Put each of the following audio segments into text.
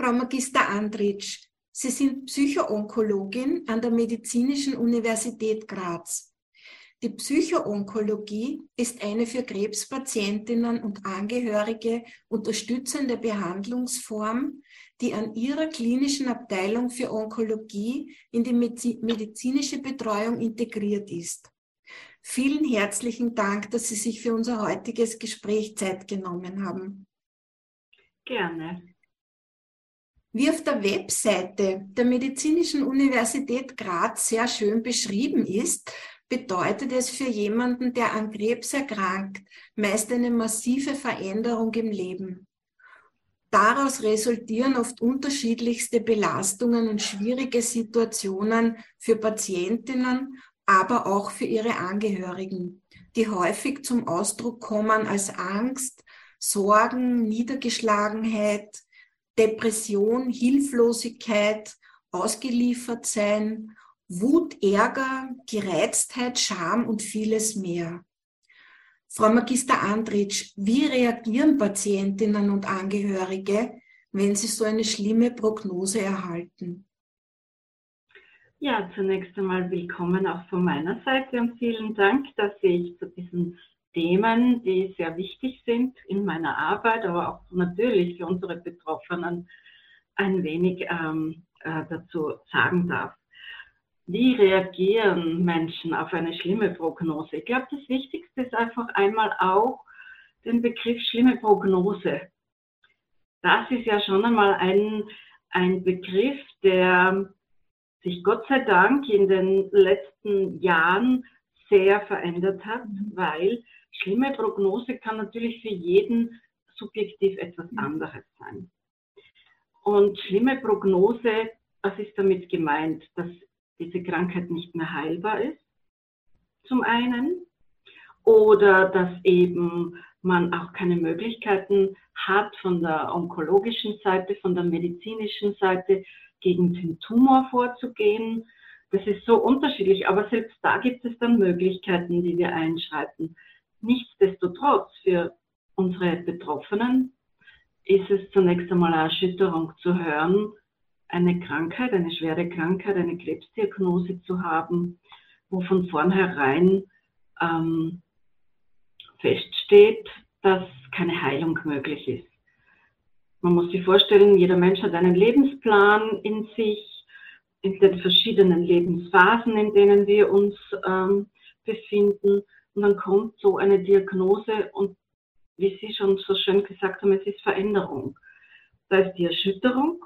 Frau Magister Andritsch, Sie sind Psychoonkologin an der Medizinischen Universität Graz. Die Psychoonkologie ist eine für Krebspatientinnen und Angehörige unterstützende Behandlungsform, die an ihrer klinischen Abteilung für Onkologie in die medizinische Betreuung integriert ist. Vielen herzlichen Dank, dass Sie sich für unser heutiges Gespräch Zeit genommen haben. Gerne. Wie auf der Webseite der Medizinischen Universität Graz sehr schön beschrieben ist, bedeutet es für jemanden, der an Krebs erkrankt, meist eine massive Veränderung im Leben. Daraus resultieren oft unterschiedlichste Belastungen und schwierige Situationen für Patientinnen, aber auch für ihre Angehörigen, die häufig zum Ausdruck kommen als Angst, Sorgen, Niedergeschlagenheit, Depression, Hilflosigkeit, ausgeliefert sein, Wut, Ärger, Gereiztheit, Scham und vieles mehr. Frau Magister Andritsch, wie reagieren Patientinnen und Angehörige, wenn sie so eine schlimme Prognose erhalten? Ja, zunächst einmal willkommen auch von meiner Seite und vielen Dank, dass ich zu diesen Themen, die sehr wichtig sind in meiner Arbeit, aber auch natürlich für unsere Betroffenen ein wenig ähm, äh, dazu sagen darf. Wie reagieren Menschen auf eine schlimme Prognose? Ich glaube, das Wichtigste ist einfach einmal auch den Begriff schlimme Prognose. Das ist ja schon einmal ein, ein Begriff, der sich Gott sei Dank in den letzten Jahren sehr verändert hat, weil schlimme Prognose kann natürlich für jeden subjektiv etwas mhm. anderes sein. Und schlimme Prognose, was ist damit gemeint? Dass diese Krankheit nicht mehr heilbar ist, zum einen, oder dass eben man auch keine Möglichkeiten hat von der onkologischen Seite, von der medizinischen Seite gegen den Tumor vorzugehen. Das ist so unterschiedlich, aber selbst da gibt es dann Möglichkeiten, die wir einschreiten. Nichtsdestotrotz für unsere Betroffenen ist es zunächst einmal eine Erschütterung zu hören, eine Krankheit, eine schwere Krankheit, eine Krebsdiagnose zu haben, wo von vornherein ähm, feststeht, dass keine Heilung möglich ist. Man muss sich vorstellen, jeder Mensch hat einen Lebensplan in sich, in den verschiedenen Lebensphasen, in denen wir uns ähm, befinden. Und dann kommt so eine Diagnose und wie Sie schon so schön gesagt haben, es ist Veränderung. Da ist die Erschütterung,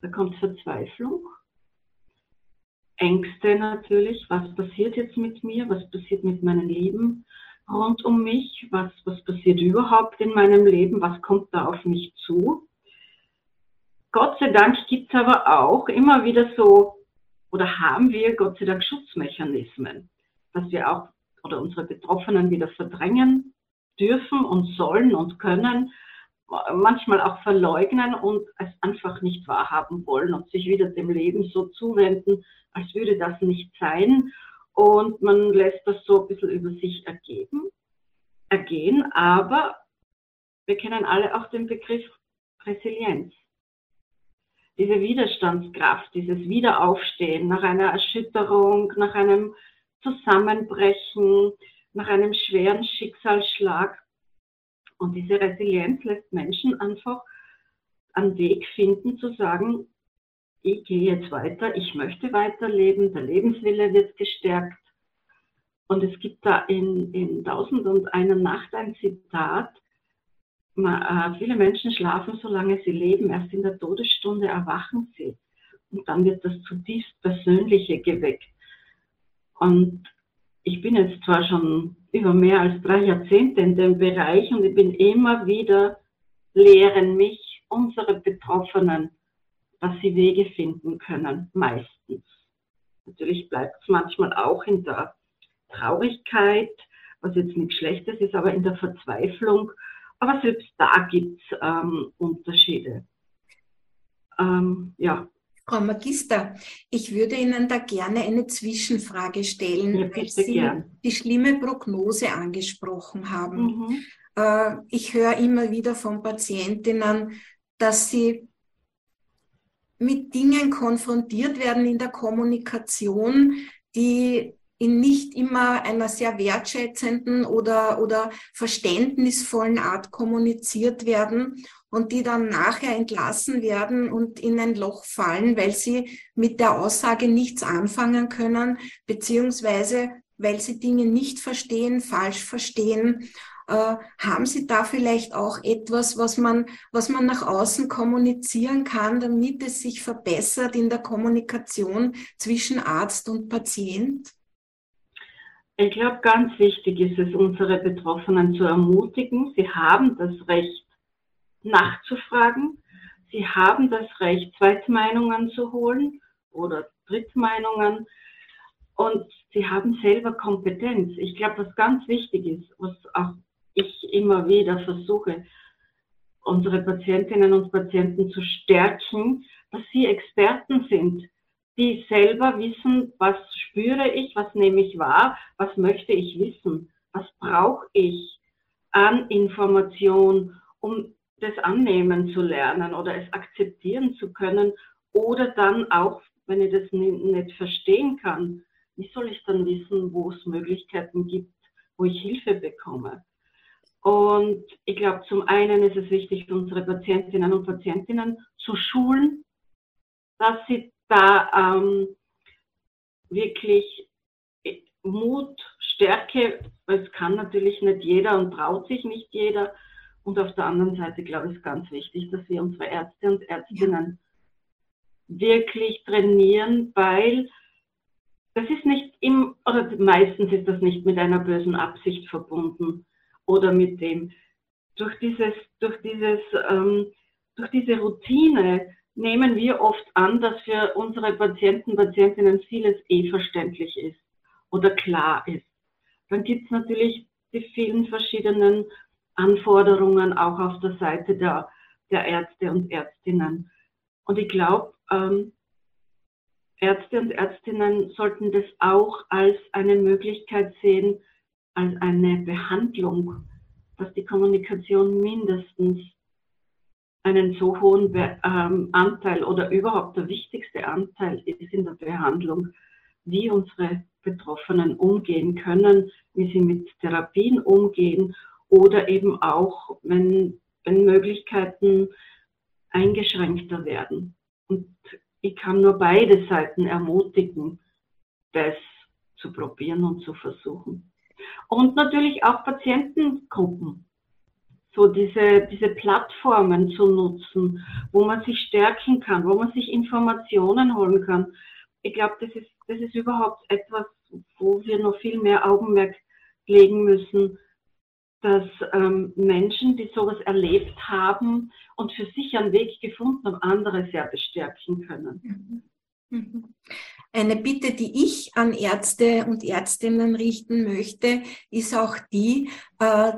da kommt Verzweiflung, Ängste natürlich, was passiert jetzt mit mir, was passiert mit meinen Lieben rund um mich, was, was passiert überhaupt in meinem Leben, was kommt da auf mich zu. Gott sei Dank gibt es aber auch immer wieder so, oder haben wir Gott sei Dank Schutzmechanismen, dass wir auch oder unsere Betroffenen wieder verdrängen dürfen und sollen und können, manchmal auch verleugnen und es einfach nicht wahrhaben wollen und sich wieder dem Leben so zuwenden, als würde das nicht sein. Und man lässt das so ein bisschen über sich ergeben, ergehen, aber wir kennen alle auch den Begriff Resilienz. Diese Widerstandskraft, dieses Wiederaufstehen nach einer Erschütterung, nach einem Zusammenbrechen, nach einem schweren Schicksalsschlag. Und diese Resilienz lässt Menschen einfach einen Weg finden zu sagen, ich gehe jetzt weiter, ich möchte weiterleben, der Lebenswille wird gestärkt. Und es gibt da in, in Tausend und einer Nacht ein Zitat, äh, viele Menschen schlafen, solange sie leben, erst in der Todesstunde erwachen sie. Und dann wird das zutiefst Persönliche geweckt. Und ich bin jetzt zwar schon über mehr als drei Jahrzehnte in dem Bereich und ich bin immer wieder lehren mich unsere Betroffenen, dass sie Wege finden können, meistens. Natürlich bleibt es manchmal auch in der Traurigkeit, was jetzt nichts Schlechtes ist, aber in der Verzweiflung. Aber selbst da gibt es ähm, Unterschiede. Ähm, ja, Frau Magister, ich würde Ihnen da gerne eine Zwischenfrage stellen, ja, weil Sie gern. die schlimme Prognose angesprochen haben. Mhm. Äh, ich höre immer wieder von Patientinnen, dass sie mit Dingen konfrontiert werden in der Kommunikation, die in nicht immer einer sehr wertschätzenden oder, oder verständnisvollen Art kommuniziert werden und die dann nachher entlassen werden und in ein Loch fallen, weil sie mit der Aussage nichts anfangen können, beziehungsweise weil sie Dinge nicht verstehen, falsch verstehen. Äh, haben Sie da vielleicht auch etwas, was man, was man nach außen kommunizieren kann, damit es sich verbessert in der Kommunikation zwischen Arzt und Patient? Ich glaube, ganz wichtig ist es, unsere Betroffenen zu ermutigen. Sie haben das Recht, nachzufragen. Sie haben das Recht, Zweitmeinungen zu holen oder Drittmeinungen. Und sie haben selber Kompetenz. Ich glaube, was ganz wichtig ist, was auch ich immer wieder versuche, unsere Patientinnen und Patienten zu stärken, dass sie Experten sind die selber wissen, was spüre ich, was nehme ich wahr, was möchte ich wissen, was brauche ich an Information, um das annehmen zu lernen oder es akzeptieren zu können oder dann auch, wenn ich das nicht verstehen kann, wie soll ich dann wissen, wo es Möglichkeiten gibt, wo ich Hilfe bekomme. Und ich glaube, zum einen ist es wichtig, unsere Patientinnen und Patientinnen zu schulen, dass sie da ähm, wirklich Mut, Stärke, es kann natürlich nicht jeder und traut sich nicht jeder. Und auf der anderen Seite, glaube ich, ist ganz wichtig, dass wir unsere Ärzte und Ärztinnen ja. wirklich trainieren, weil das ist nicht im, oder meistens ist das nicht mit einer bösen Absicht verbunden oder mit dem, durch dieses, durch dieses, ähm, durch diese Routine nehmen wir oft an, dass für unsere Patienten, Patientinnen vieles eh verständlich ist oder klar ist. Dann gibt es natürlich die vielen verschiedenen Anforderungen auch auf der Seite der, der Ärzte und Ärztinnen. Und ich glaube, ähm, Ärzte und Ärztinnen sollten das auch als eine Möglichkeit sehen, als eine Behandlung, dass die Kommunikation mindestens einen so hohen Be ähm, Anteil oder überhaupt der wichtigste Anteil ist in der Behandlung, wie unsere Betroffenen umgehen können, wie sie mit Therapien umgehen oder eben auch, wenn, wenn Möglichkeiten eingeschränkter werden. Und ich kann nur beide Seiten ermutigen, das zu probieren und zu versuchen. Und natürlich auch Patientengruppen so diese, diese Plattformen zu nutzen, wo man sich stärken kann, wo man sich Informationen holen kann. Ich glaube, das ist, das ist überhaupt etwas, wo wir noch viel mehr Augenmerk legen müssen, dass ähm, Menschen, die sowas erlebt haben und für sich einen Weg gefunden haben, andere sehr bestärken können. Eine Bitte, die ich an Ärzte und Ärztinnen richten möchte, ist auch die, äh,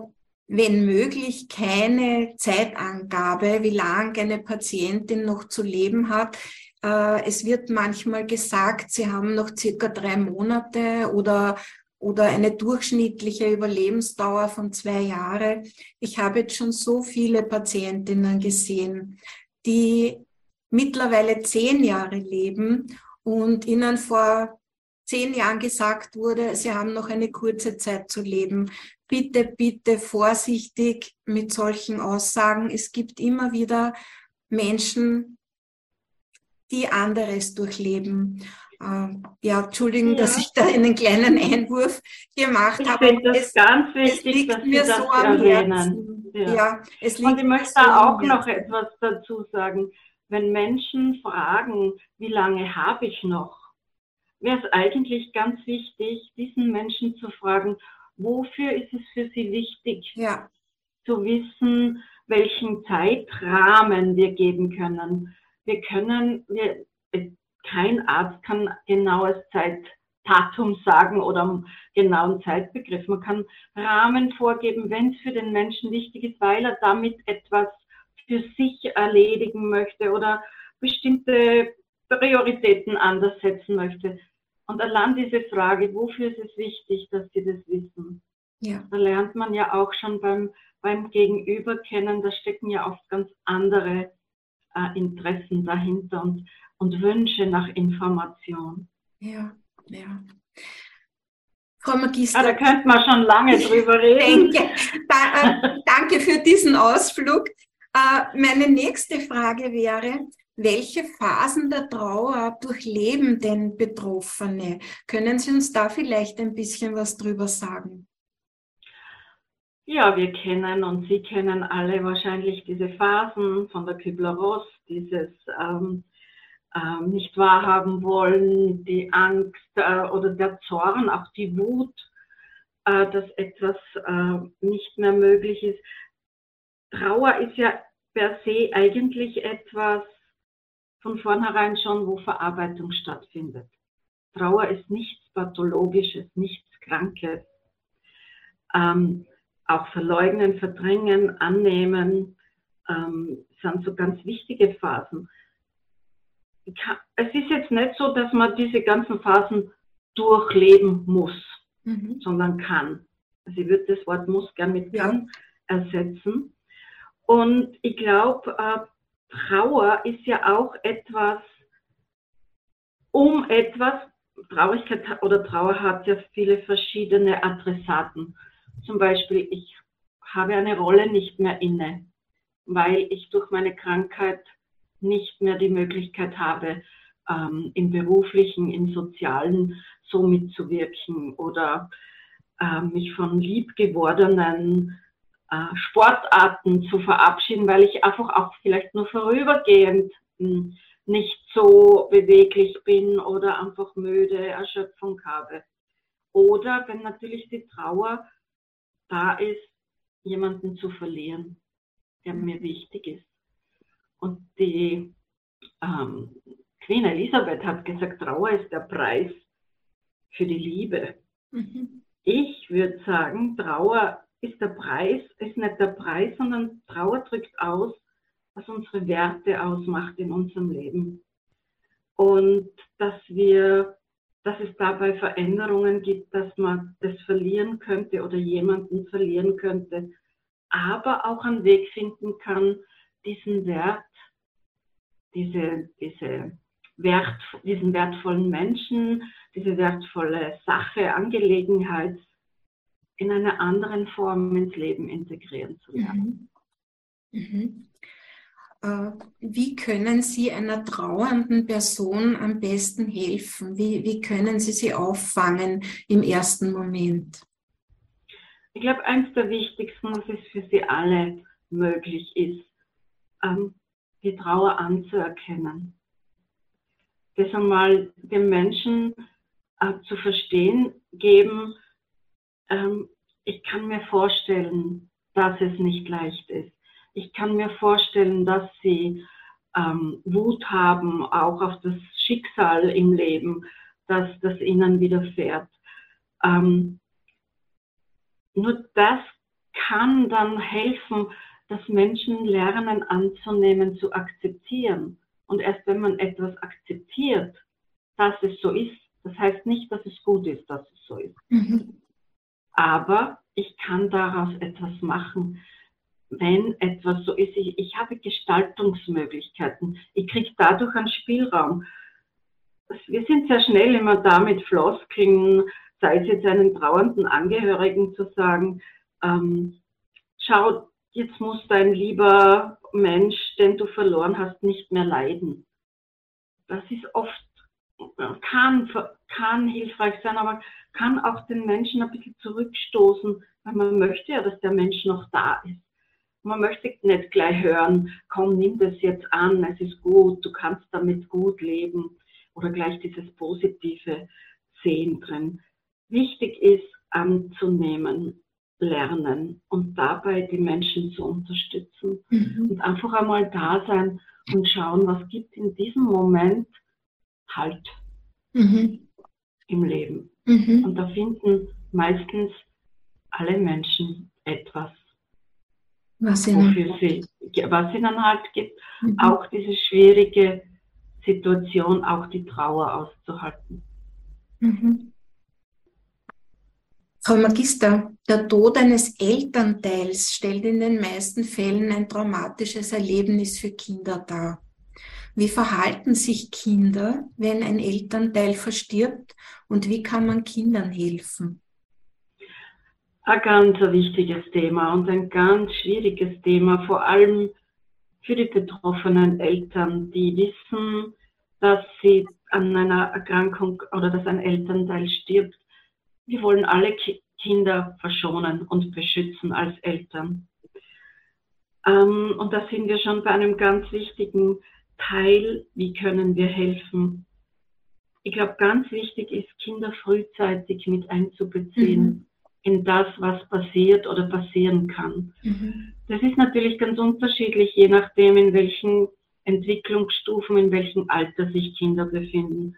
wenn möglich keine Zeitangabe, wie lang eine Patientin noch zu leben hat. Äh, es wird manchmal gesagt, sie haben noch circa drei Monate oder oder eine durchschnittliche Überlebensdauer von zwei Jahren. Ich habe jetzt schon so viele Patientinnen gesehen, die mittlerweile zehn Jahre leben und ihnen vor zehn Jahren gesagt wurde, sie haben noch eine kurze Zeit zu leben bitte, bitte vorsichtig mit solchen Aussagen. Es gibt immer wieder Menschen, die anderes durchleben. Ähm, ja, Entschuldigung, ja. dass ich da einen kleinen Einwurf gemacht ich habe. Ich finde das es, ganz wichtig, dass Sie das so erwähnen. Ja. ja. es liegt Und ich möchte so auch noch etwas dazu sagen. Wenn Menschen fragen, wie lange habe ich noch, wäre es eigentlich ganz wichtig, diesen Menschen zu fragen, wofür ist es für Sie wichtig, ja. zu wissen, welchen Zeitrahmen wir geben können. Wir können, wir, kein Arzt kann genaues Zeitdatum sagen oder einen genauen Zeitbegriff. Man kann Rahmen vorgeben, wenn es für den Menschen wichtig ist, weil er damit etwas für sich erledigen möchte oder bestimmte Prioritäten anders setzen möchte. Und allein diese Frage, wofür ist es wichtig, dass sie das wissen? Ja. Da lernt man ja auch schon beim, beim Gegenüber kennen, da stecken ja oft ganz andere äh, Interessen dahinter und, und Wünsche nach Information. Ja, ja. Frau Magister. Ah, da könnte man schon lange drüber reden. Denke, da, äh, danke für diesen Ausflug. Äh, meine nächste Frage wäre, welche Phasen der Trauer durchleben denn Betroffene? Können Sie uns da vielleicht ein bisschen was drüber sagen? Ja, wir kennen und Sie kennen alle wahrscheinlich diese Phasen von der Kübler-Ross, dieses ähm, äh, nicht wahrhaben wollen, die Angst äh, oder der Zorn, auch die Wut, äh, dass etwas äh, nicht mehr möglich ist. Trauer ist ja per se eigentlich etwas von vornherein schon, wo Verarbeitung stattfindet. Trauer ist nichts Pathologisches, nichts Krankes. Ähm, auch verleugnen, verdrängen, annehmen ähm, sind so ganz wichtige Phasen. Es ist jetzt nicht so, dass man diese ganzen Phasen durchleben muss, mhm. sondern kann. Also ich würde das Wort muss gern mit kann ja. ersetzen. Und ich glaube, äh, Trauer ist ja auch etwas, um etwas, Traurigkeit oder Trauer hat ja viele verschiedene Adressaten. Zum Beispiel, ich habe eine Rolle nicht mehr inne, weil ich durch meine Krankheit nicht mehr die Möglichkeit habe, ähm, im beruflichen, im sozialen so mitzuwirken oder äh, mich von liebgewordenen äh, Sportarten zu verabschieden, weil ich einfach auch vielleicht nur vorübergehend hm, nicht so beweglich bin oder einfach müde, Erschöpfung habe. Oder wenn natürlich die Trauer da ist, jemanden zu verlieren, der mir wichtig ist. Und die ähm, Queen Elisabeth hat gesagt, Trauer ist der Preis für die Liebe. Mhm. Ich würde sagen, Trauer ist der Preis, ist nicht der Preis, sondern Trauer drückt aus, was unsere Werte ausmacht in unserem Leben. Und dass wir dass es dabei Veränderungen gibt, dass man das verlieren könnte oder jemanden verlieren könnte, aber auch einen Weg finden kann, diesen Wert, diese, diese Wert, diesen wertvollen Menschen, diese wertvolle Sache, Angelegenheit in einer anderen Form ins Leben integrieren zu lernen. Mhm. Mhm. Äh, wie können Sie einer trauernden Person am besten helfen? Wie, wie können Sie sie auffangen im ersten Moment? Ich glaube, eines der wichtigsten, was es für Sie alle möglich ist, ähm, die Trauer anzuerkennen. Das einmal dem Menschen äh, zu verstehen geben, ähm, ich kann mir vorstellen, dass es nicht leicht ist ich kann mir vorstellen, dass sie ähm, Wut haben, auch auf das Schicksal im Leben, dass das ihnen widerfährt. Ähm, nur das kann dann helfen, dass Menschen lernen anzunehmen, zu akzeptieren. Und erst wenn man etwas akzeptiert, dass es so ist, das heißt nicht, dass es gut ist, dass es so ist. Mhm. Aber ich kann daraus etwas machen wenn etwas so ist, ich, ich habe Gestaltungsmöglichkeiten. Ich kriege dadurch einen Spielraum. Wir sind sehr schnell immer da mit Floskeln, sei es jetzt einen trauernden Angehörigen zu sagen, ähm, schau, jetzt muss dein lieber Mensch, den du verloren hast, nicht mehr leiden. Das ist oft, kann, kann hilfreich sein, aber kann auch den Menschen ein bisschen zurückstoßen, weil man möchte ja, dass der Mensch noch da ist. Man möchte nicht gleich hören, komm, nimm das jetzt an, es ist gut, du kannst damit gut leben oder gleich dieses Positive sehen drin. Wichtig ist anzunehmen, lernen und dabei die Menschen zu unterstützen mhm. und einfach einmal da sein und schauen, was gibt in diesem Moment Halt mhm. im Leben. Mhm. Und da finden meistens alle Menschen etwas was ihnen, wofür sie, was ihnen halt gibt, mhm. auch diese schwierige Situation, auch die Trauer auszuhalten. Mhm. Frau Magister, der Tod eines Elternteils stellt in den meisten Fällen ein traumatisches Erlebnis für Kinder dar. Wie verhalten sich Kinder, wenn ein Elternteil verstirbt und wie kann man Kindern helfen? Ein ganz wichtiges Thema und ein ganz schwieriges Thema, vor allem für die betroffenen Eltern, die wissen, dass sie an einer Erkrankung oder dass ein Elternteil stirbt wir wollen alle Kinder verschonen und beschützen als Eltern. Ähm, und da sind wir schon bei einem ganz wichtigen Teil, wie können wir helfen. Ich glaube, ganz wichtig ist, Kinder frühzeitig mit einzubeziehen mhm. In das, was passiert oder passieren kann. Mhm. Das ist natürlich ganz unterschiedlich, je nachdem, in welchen Entwicklungsstufen, in welchem Alter sich Kinder befinden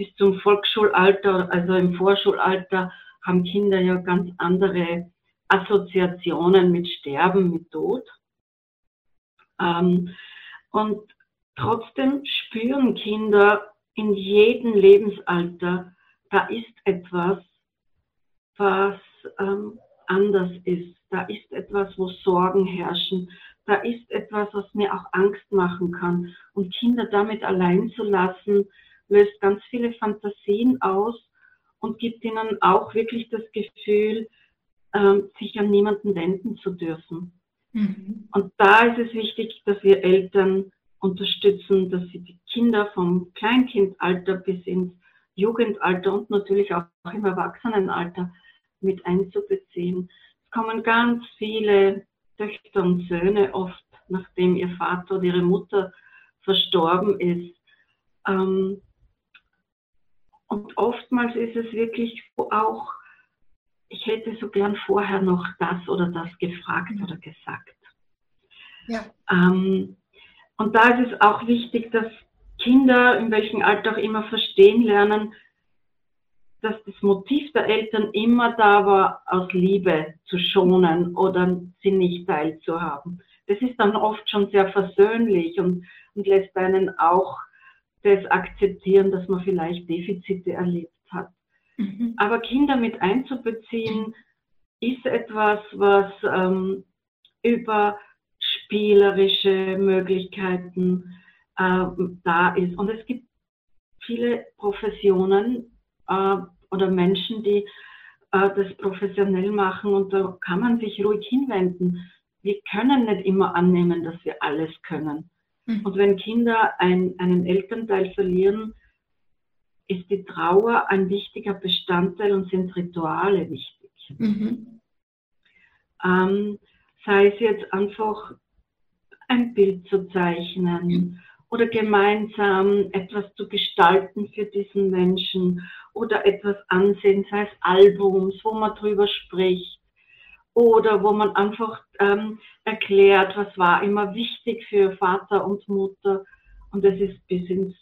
bis zum Volksschulalter, also im Vorschulalter, haben Kinder ja ganz andere Assoziationen mit Sterben, mit Tod. Ähm, und trotzdem spüren Kinder in jedem Lebensalter, da ist etwas, was ähm, anders ist. Da ist etwas, wo Sorgen herrschen. Da ist etwas, was mir auch Angst machen kann. Und Kinder damit allein zu lassen, löst ganz viele Fantasien aus und gibt ihnen auch wirklich das Gefühl, ähm, sich an niemanden wenden zu dürfen. Mhm. Und da ist es wichtig, dass wir Eltern unterstützen, dass sie die Kinder vom Kleinkindalter bis ins Jugendalter und natürlich auch im Erwachsenenalter mit einzubeziehen. Es kommen ganz viele Töchter und Söhne oft, nachdem ihr Vater oder ihre Mutter verstorben ist, ähm, und oftmals ist es wirklich auch, ich hätte so gern vorher noch das oder das gefragt oder gesagt. Ja. Ähm, und da ist es auch wichtig, dass Kinder, in welchem Alter auch immer, verstehen lernen, dass das Motiv der Eltern immer da war, aus Liebe zu schonen oder sie nicht teilzuhaben. Das ist dann oft schon sehr versöhnlich und, und lässt einen auch das akzeptieren, dass man vielleicht Defizite erlebt hat. Mhm. Aber Kinder mit einzubeziehen, ist etwas, was ähm, über spielerische Möglichkeiten äh, da ist. Und es gibt viele Professionen äh, oder Menschen, die äh, das professionell machen und da kann man sich ruhig hinwenden. Wir können nicht immer annehmen, dass wir alles können. Mhm. Und wenn Kinder ein, einen Elternteil verlieren, ist die Trauer ein wichtiger Bestandteil und sind Rituale wichtig. Mhm. Ähm, sei es jetzt einfach ein Bild zu zeichnen mhm. Oder gemeinsam etwas zu gestalten für diesen Menschen oder etwas ansehen, sei es Albums, wo man drüber spricht oder wo man einfach ähm, erklärt, was war immer wichtig für Vater und Mutter. Und das ist bis ins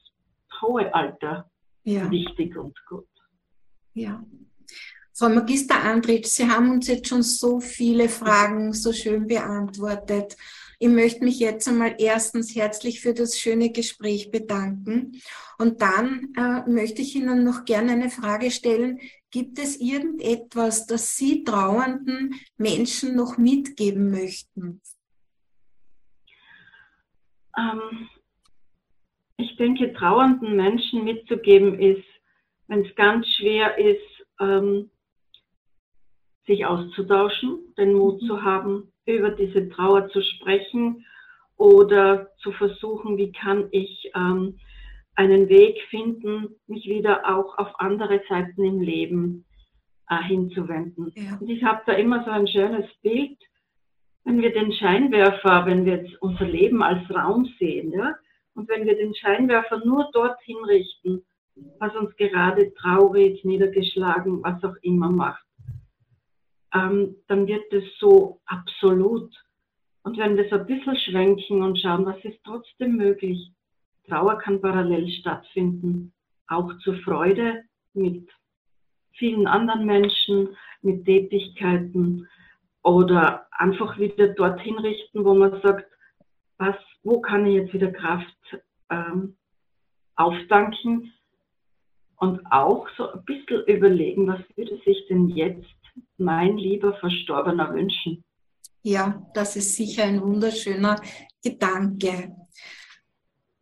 hohe Alter ja. wichtig und gut. Ja. Frau Magister Andritsch, Sie haben uns jetzt schon so viele Fragen so schön beantwortet. Ich möchte mich jetzt einmal erstens herzlich für das schöne Gespräch bedanken. Und dann äh, möchte ich Ihnen noch gerne eine Frage stellen. Gibt es irgendetwas, das Sie trauernden Menschen noch mitgeben möchten? Ähm, ich denke, trauernden Menschen mitzugeben ist, wenn es ganz schwer ist, ähm, sich auszutauschen, den Mut mhm. zu haben, über diese Trauer zu sprechen oder zu versuchen, wie kann ich ähm, einen Weg finden, mich wieder auch auf andere Seiten im Leben äh, hinzuwenden. Ja. Und ich habe da immer so ein schönes Bild, wenn wir den Scheinwerfer, wenn wir jetzt unser Leben als Raum sehen, ja, und wenn wir den Scheinwerfer nur dorthin richten, was uns gerade traurig, niedergeschlagen, was auch immer macht, ähm, dann wird es so absolut. Und wenn wir so ein bisschen schwenken und schauen, was ist trotzdem möglich, Trauer kann parallel stattfinden, auch zur Freude mit vielen anderen Menschen, mit Tätigkeiten oder einfach wieder dorthin richten, wo man sagt, was, wo kann ich jetzt wieder Kraft ähm, aufdanken und auch so ein bisschen überlegen, was würde sich denn jetzt mein lieber Verstorbener wünschen. Ja, das ist sicher ein wunderschöner Gedanke.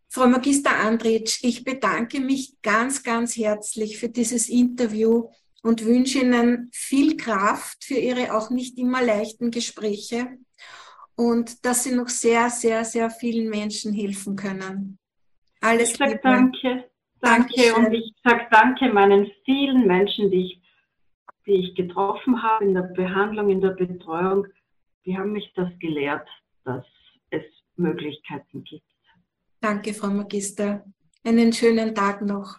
Frau Magister Andritsch, ich bedanke mich ganz, ganz herzlich für dieses Interview und wünsche Ihnen viel Kraft für Ihre auch nicht immer leichten Gespräche und dass Sie noch sehr, sehr, sehr vielen Menschen helfen können. Alles ich sage danke. Danke Dankeschön. und ich sage danke meinen vielen Menschen, die ich, die ich getroffen habe in der Behandlung, in der Betreuung. Die haben mich das gelehrt, dass es Möglichkeiten gibt. Danke, Frau Magister. Einen schönen Tag noch.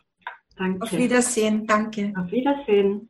Danke. Auf Wiedersehen. Danke. Auf Wiedersehen.